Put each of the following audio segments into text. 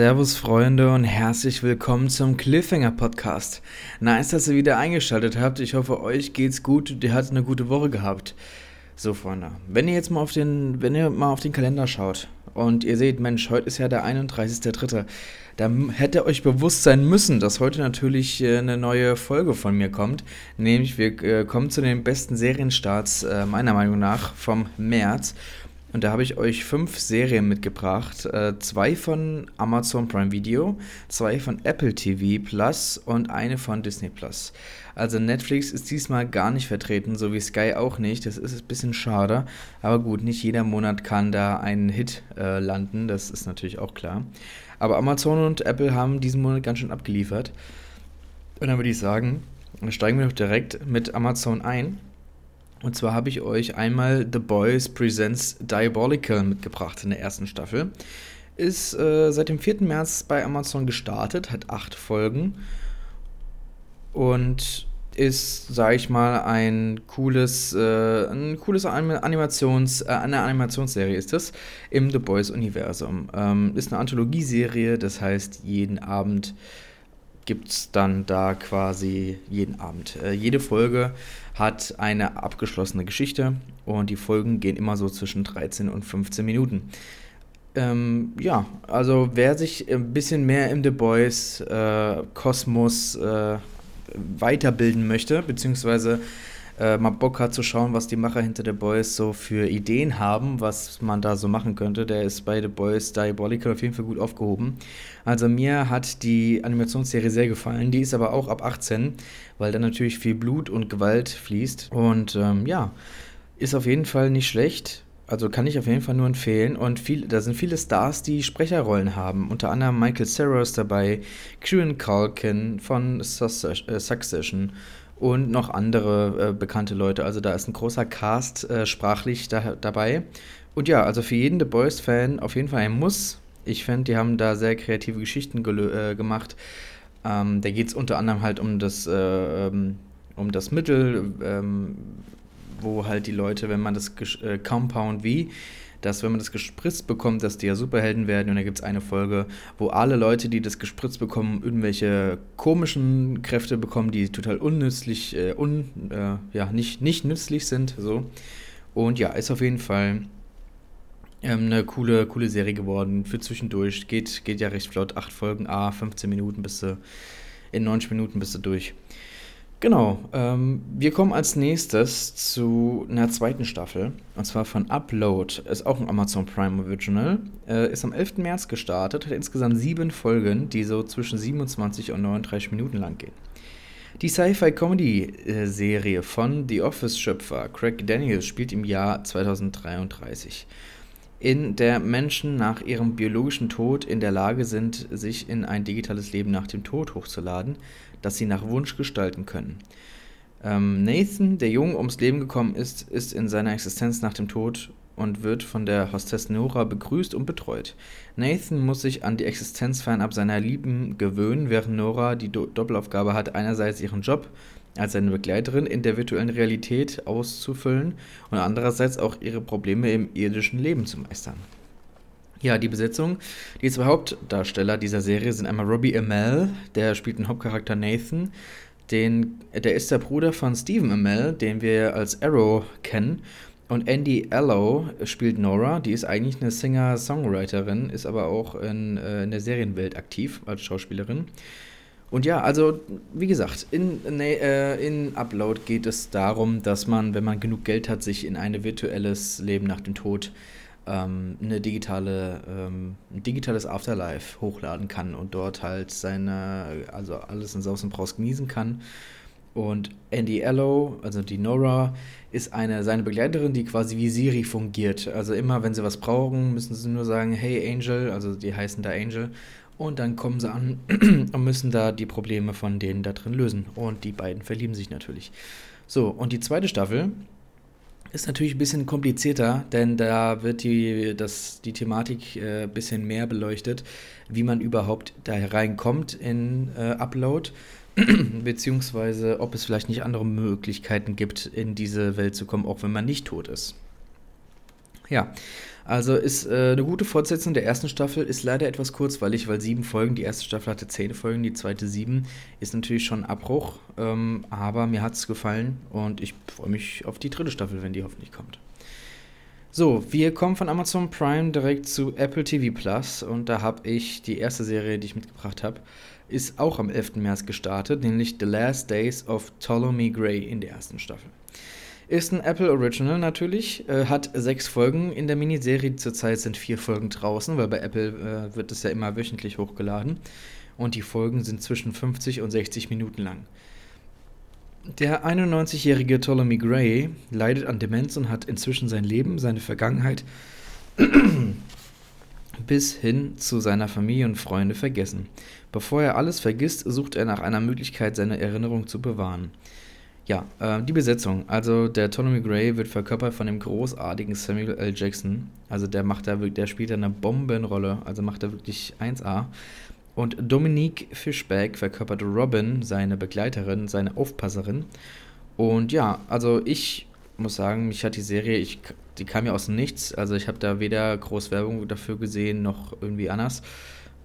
Servus Freunde und herzlich willkommen zum Cliffhanger Podcast. Nice, dass ihr wieder eingeschaltet habt. Ich hoffe, euch geht's gut ihr hattet eine gute Woche gehabt. So Freunde, wenn ihr jetzt mal auf den, wenn ihr mal auf den Kalender schaut und ihr seht, Mensch, heute ist ja der 31.3., dann hätte euch bewusst sein müssen, dass heute natürlich äh, eine neue Folge von mir kommt. Nämlich wir äh, kommen zu den besten Serienstarts äh, meiner Meinung nach vom März. Und da habe ich euch fünf Serien mitgebracht. Äh, zwei von Amazon Prime Video, zwei von Apple TV Plus und eine von Disney Plus. Also Netflix ist diesmal gar nicht vertreten, so wie Sky auch nicht. Das ist ein bisschen schade. Aber gut, nicht jeder Monat kann da ein Hit äh, landen. Das ist natürlich auch klar. Aber Amazon und Apple haben diesen Monat ganz schön abgeliefert. Und dann würde ich sagen, steigen wir doch direkt mit Amazon ein. Und zwar habe ich euch einmal The Boys Presents Diabolical mitgebracht in der ersten Staffel. Ist äh, seit dem 4. März bei Amazon gestartet, hat acht Folgen und ist, sage ich mal, ein cooles, äh, ein cooles Animations, äh, eine Animationsserie ist es im The Boys Universum. Ähm, ist eine Anthologieserie, das heißt jeden Abend gibt es dann da quasi jeden Abend. Äh, jede Folge hat eine abgeschlossene Geschichte und die Folgen gehen immer so zwischen 13 und 15 Minuten. Ähm, ja, also wer sich ein bisschen mehr im The Boys äh, Kosmos äh, weiterbilden möchte, beziehungsweise äh, mal Bock hat zu schauen, was die Macher hinter The Boys so für Ideen haben, was man da so machen könnte, der ist bei The Boys Diabolical auf jeden Fall gut aufgehoben. Also mir hat die Animationsserie sehr gefallen, die ist aber auch ab 18, weil da natürlich viel Blut und Gewalt fließt. Und ähm, ja, ist auf jeden Fall nicht schlecht. Also kann ich auf jeden Fall nur empfehlen. Und viel, da sind viele Stars, die Sprecherrollen haben. Unter anderem Michael Cera ist dabei, Kieran Culkin von äh, Succession und noch andere äh, bekannte Leute. Also da ist ein großer Cast äh, sprachlich da, dabei. Und ja, also für jeden The Boys-Fan auf jeden Fall ein Muss. Ich finde, die haben da sehr kreative Geschichten äh, gemacht. Ähm, da geht es unter anderem halt um das, äh, ähm, um das Mittel, ähm, wo halt die Leute, wenn man das äh, Compound V dass wenn man das gespritzt bekommt, dass die ja Superhelden werden. Und da gibt es eine Folge, wo alle Leute, die das gespritzt bekommen, irgendwelche komischen Kräfte bekommen, die total unnützlich, äh, un, äh, ja, nicht, nicht nützlich sind. So. Und ja, ist auf jeden Fall ähm, eine coole, coole Serie geworden. Für zwischendurch. Geht, geht ja recht flott. Acht Folgen, A, 15 Minuten bist du, in 90 Minuten bist du durch. Genau, ähm, wir kommen als nächstes zu einer zweiten Staffel, und zwar von Upload, ist auch ein Amazon Prime Original, äh, ist am 11. März gestartet, hat insgesamt sieben Folgen, die so zwischen 27 und 39 Minuten lang gehen. Die Sci-Fi-Comedy-Serie von The Office-Schöpfer Craig Daniels spielt im Jahr 2033 in der Menschen nach ihrem biologischen Tod in der Lage sind, sich in ein digitales Leben nach dem Tod hochzuladen, das sie nach Wunsch gestalten können. Ähm, Nathan, der jung ums Leben gekommen ist, ist in seiner Existenz nach dem Tod und wird von der Hostess Nora begrüßt und betreut. Nathan muss sich an die Existenz fernab seiner Lieben gewöhnen, während Nora die Do Doppelaufgabe hat, einerseits ihren Job als seine Begleiterin in der virtuellen Realität auszufüllen und andererseits auch ihre Probleme im irdischen Leben zu meistern. Ja, die Besetzung. Die zwei Hauptdarsteller dieser Serie sind einmal Robbie Amell, der spielt den Hauptcharakter Nathan. Den, der ist der Bruder von Stephen Amell, den wir als Arrow kennen. Und Andy Allo spielt Nora, die ist eigentlich eine Singer-Songwriterin, ist aber auch in, äh, in der Serienwelt aktiv als Schauspielerin. Und ja, also wie gesagt, in, äh, in Upload geht es darum, dass man, wenn man genug Geld hat, sich in ein virtuelles Leben nach dem Tod ähm, eine digitale, ähm, ein digitales Afterlife hochladen kann und dort halt seine, also alles in Saus und Braus genießen kann. Und Andy Allo, also die Nora, ist eine seine Begleiterin, die quasi wie Siri fungiert. Also immer, wenn sie was brauchen, müssen sie nur sagen, hey Angel, also die heißen da Angel, und dann kommen sie an und müssen da die Probleme von denen da drin lösen. Und die beiden verlieben sich natürlich. So, und die zweite Staffel ist natürlich ein bisschen komplizierter, denn da wird die, das, die Thematik ein äh, bisschen mehr beleuchtet, wie man überhaupt da reinkommt in äh, Upload, beziehungsweise ob es vielleicht nicht andere Möglichkeiten gibt, in diese Welt zu kommen, auch wenn man nicht tot ist. Ja, also ist äh, eine gute Fortsetzung der ersten Staffel, ist leider etwas kurzweilig, weil sieben Folgen, die erste Staffel hatte zehn Folgen, die zweite sieben, ist natürlich schon ein Abbruch, ähm, aber mir hat es gefallen und ich freue mich auf die dritte Staffel, wenn die hoffentlich kommt. So, wir kommen von Amazon Prime direkt zu Apple TV Plus und da habe ich die erste Serie, die ich mitgebracht habe, ist auch am 11. März gestartet, nämlich The Last Days of Ptolemy Gray in der ersten Staffel. Ist ein Apple Original natürlich, äh, hat sechs Folgen in der Miniserie. Zurzeit sind vier Folgen draußen, weil bei Apple äh, wird es ja immer wöchentlich hochgeladen. Und die Folgen sind zwischen 50 und 60 Minuten lang. Der 91-jährige Ptolemy Gray leidet an Demenz und hat inzwischen sein Leben, seine Vergangenheit bis hin zu seiner Familie und Freunde vergessen. Bevor er alles vergisst, sucht er nach einer Möglichkeit, seine Erinnerung zu bewahren. Ja, äh, die Besetzung. Also der Ptolemy Gray wird verkörpert von dem großartigen Samuel L. Jackson. Also der macht da wirklich, der spielt da eine Bombenrolle. Also macht er wirklich 1A. Und Dominique Fischbeck verkörpert Robin, seine Begleiterin, seine Aufpasserin. Und ja, also ich muss sagen, mich hat die Serie, ich, die kam ja aus Nichts. Also ich habe da weder groß Werbung dafür gesehen, noch irgendwie anders.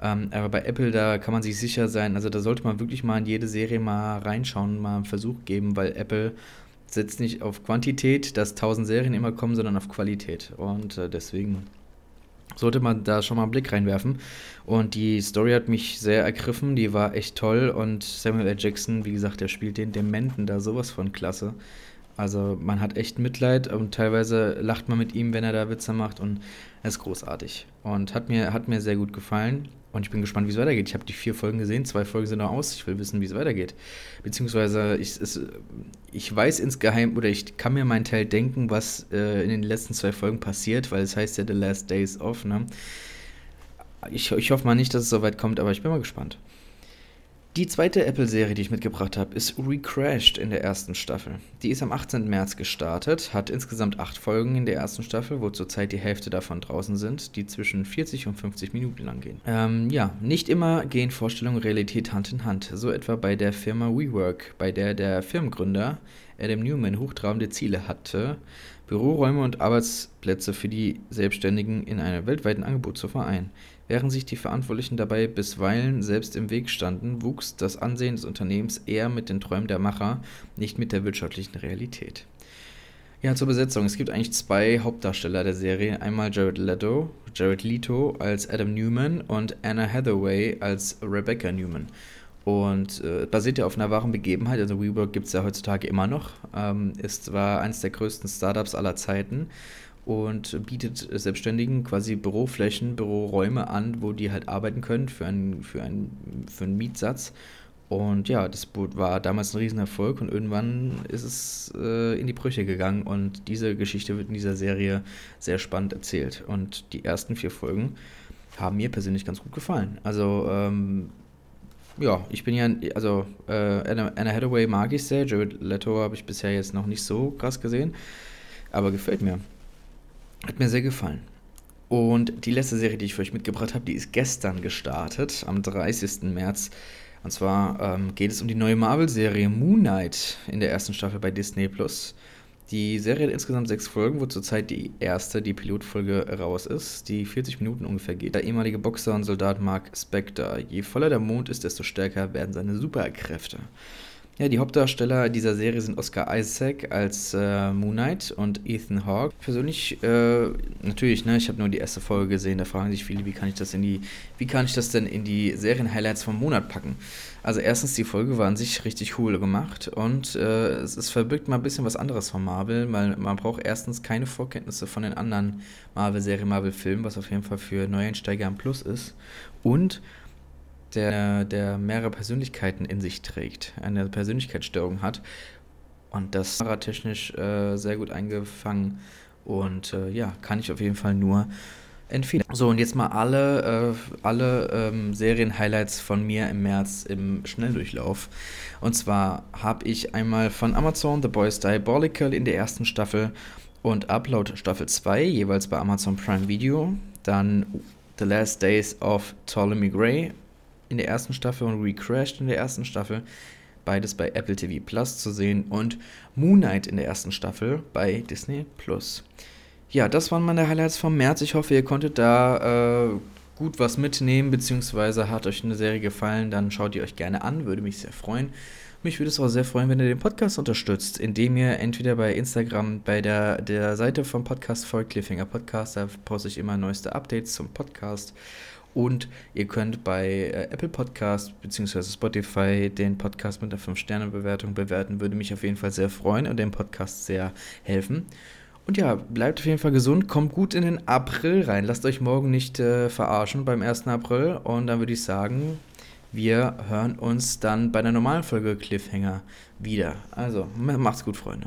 Ähm, aber bei Apple, da kann man sich sicher sein, also da sollte man wirklich mal in jede Serie mal reinschauen, mal einen Versuch geben, weil Apple setzt nicht auf Quantität, dass 1000 Serien immer kommen, sondern auf Qualität. Und äh, deswegen sollte man da schon mal einen Blick reinwerfen. Und die Story hat mich sehr ergriffen, die war echt toll. Und Samuel L. Jackson, wie gesagt, der spielt den Dementen da sowas von klasse. Also man hat echt Mitleid und teilweise lacht man mit ihm, wenn er da Witze macht und er ist großartig. Und hat mir, hat mir sehr gut gefallen. Und ich bin gespannt, wie es weitergeht. Ich habe die vier Folgen gesehen, zwei Folgen sind noch aus. Ich will wissen, wie es weitergeht. Beziehungsweise, ich, es, ich weiß insgeheim, oder ich kann mir meinen Teil denken, was äh, in den letzten zwei Folgen passiert, weil es heißt ja The Last Days of. Ne? Ich, ich hoffe mal nicht, dass es so weit kommt, aber ich bin mal gespannt. Die zweite Apple-Serie, die ich mitgebracht habe, ist Recrashed in der ersten Staffel. Die ist am 18. März gestartet, hat insgesamt acht Folgen in der ersten Staffel, wo zurzeit die Hälfte davon draußen sind, die zwischen 40 und 50 Minuten lang gehen. Ähm, ja, nicht immer gehen Vorstellung und Realität Hand in Hand. So etwa bei der Firma WeWork, bei der der Firmengründer Adam Newman hochtrabende Ziele hatte, Büroräume und Arbeitsplätze für die Selbstständigen in einem weltweiten Angebot zu vereinen. Während sich die Verantwortlichen dabei bisweilen selbst im Weg standen, wuchs das Ansehen des Unternehmens eher mit den Träumen der Macher, nicht mit der wirtschaftlichen Realität. Ja, zur Besetzung. Es gibt eigentlich zwei Hauptdarsteller der Serie. Einmal Jared Leto, Jared Leto als Adam Newman und Anna Hathaway als Rebecca Newman. Und äh, basiert ja auf einer wahren Begebenheit. Also WeWork gibt es ja heutzutage immer noch. Ähm, ist zwar eines der größten Startups aller Zeiten und bietet Selbstständigen quasi Büroflächen, Büroräume an, wo die halt arbeiten können für einen, für einen, für einen Mietsatz. Und ja, das war damals ein Riesenerfolg und irgendwann ist es äh, in die Brüche gegangen und diese Geschichte wird in dieser Serie sehr spannend erzählt. Und die ersten vier Folgen haben mir persönlich ganz gut gefallen. Also, ähm, ja, ich bin ja, also äh, Anna, Anna Hathaway mag ich sehr, Jared Leto habe ich bisher jetzt noch nicht so krass gesehen, aber gefällt mir. Hat mir sehr gefallen. Und die letzte Serie, die ich für euch mitgebracht habe, die ist gestern gestartet, am 30. März. Und zwar ähm, geht es um die neue Marvel-Serie Moon Knight in der ersten Staffel bei Disney Plus. Die Serie hat insgesamt sechs Folgen, wo zurzeit die erste, die Pilotfolge, raus ist, die 40 Minuten ungefähr geht. Der ehemalige Boxer und Soldat Mark Spector. Je voller der Mond ist, desto stärker werden seine Superkräfte. Ja, die Hauptdarsteller dieser Serie sind Oscar Isaac als äh, Moon Knight und Ethan Hawke. Persönlich, äh, natürlich, ne, ich habe nur die erste Folge gesehen, da fragen sich viele, wie kann ich das in die, wie kann ich das denn in die Serien-Highlights vom Monat packen? Also erstens, die Folge war an sich richtig cool gemacht und äh, es, es verbirgt mal ein bisschen was anderes von Marvel, weil man braucht erstens keine Vorkenntnisse von den anderen Marvel-Serien, Marvel-Filmen, was auf jeden Fall für Neueinsteiger ein Plus ist. Und der, der mehrere Persönlichkeiten in sich trägt, eine Persönlichkeitsstörung hat. Und das war technisch äh, sehr gut eingefangen und äh, ja, kann ich auf jeden Fall nur empfehlen. So, und jetzt mal alle, äh, alle ähm, Serien-Highlights von mir im März im Schnelldurchlauf. Und zwar habe ich einmal von Amazon The Boys Diabolical in der ersten Staffel und Upload Staffel 2, jeweils bei Amazon Prime Video. Dann The Last Days of Ptolemy Gray in der ersten Staffel und Recrashed in der ersten Staffel. Beides bei Apple TV Plus zu sehen und Moon Knight in der ersten Staffel bei Disney Plus. ja, das waren meine Highlights vom März. Ich hoffe, ihr konntet da äh, gut was mitnehmen, beziehungsweise hat euch eine Serie gefallen, dann schaut ihr euch gerne an, würde mich sehr freuen. Mich würde es auch sehr freuen, wenn ihr den Podcast unterstützt, indem ihr entweder bei Instagram bei der, der Seite vom Podcast folgt, Cliffhanger Podcast, da poste ich immer neueste Updates zum Podcast. Und ihr könnt bei äh, Apple Podcast bzw. Spotify den Podcast mit einer 5-Sterne-Bewertung bewerten. Würde mich auf jeden Fall sehr freuen und dem Podcast sehr helfen. Und ja, bleibt auf jeden Fall gesund, kommt gut in den April rein. Lasst euch morgen nicht äh, verarschen beim 1. April. Und dann würde ich sagen, wir hören uns dann bei der normalen Folge Cliffhanger wieder. Also, macht's gut, Freunde.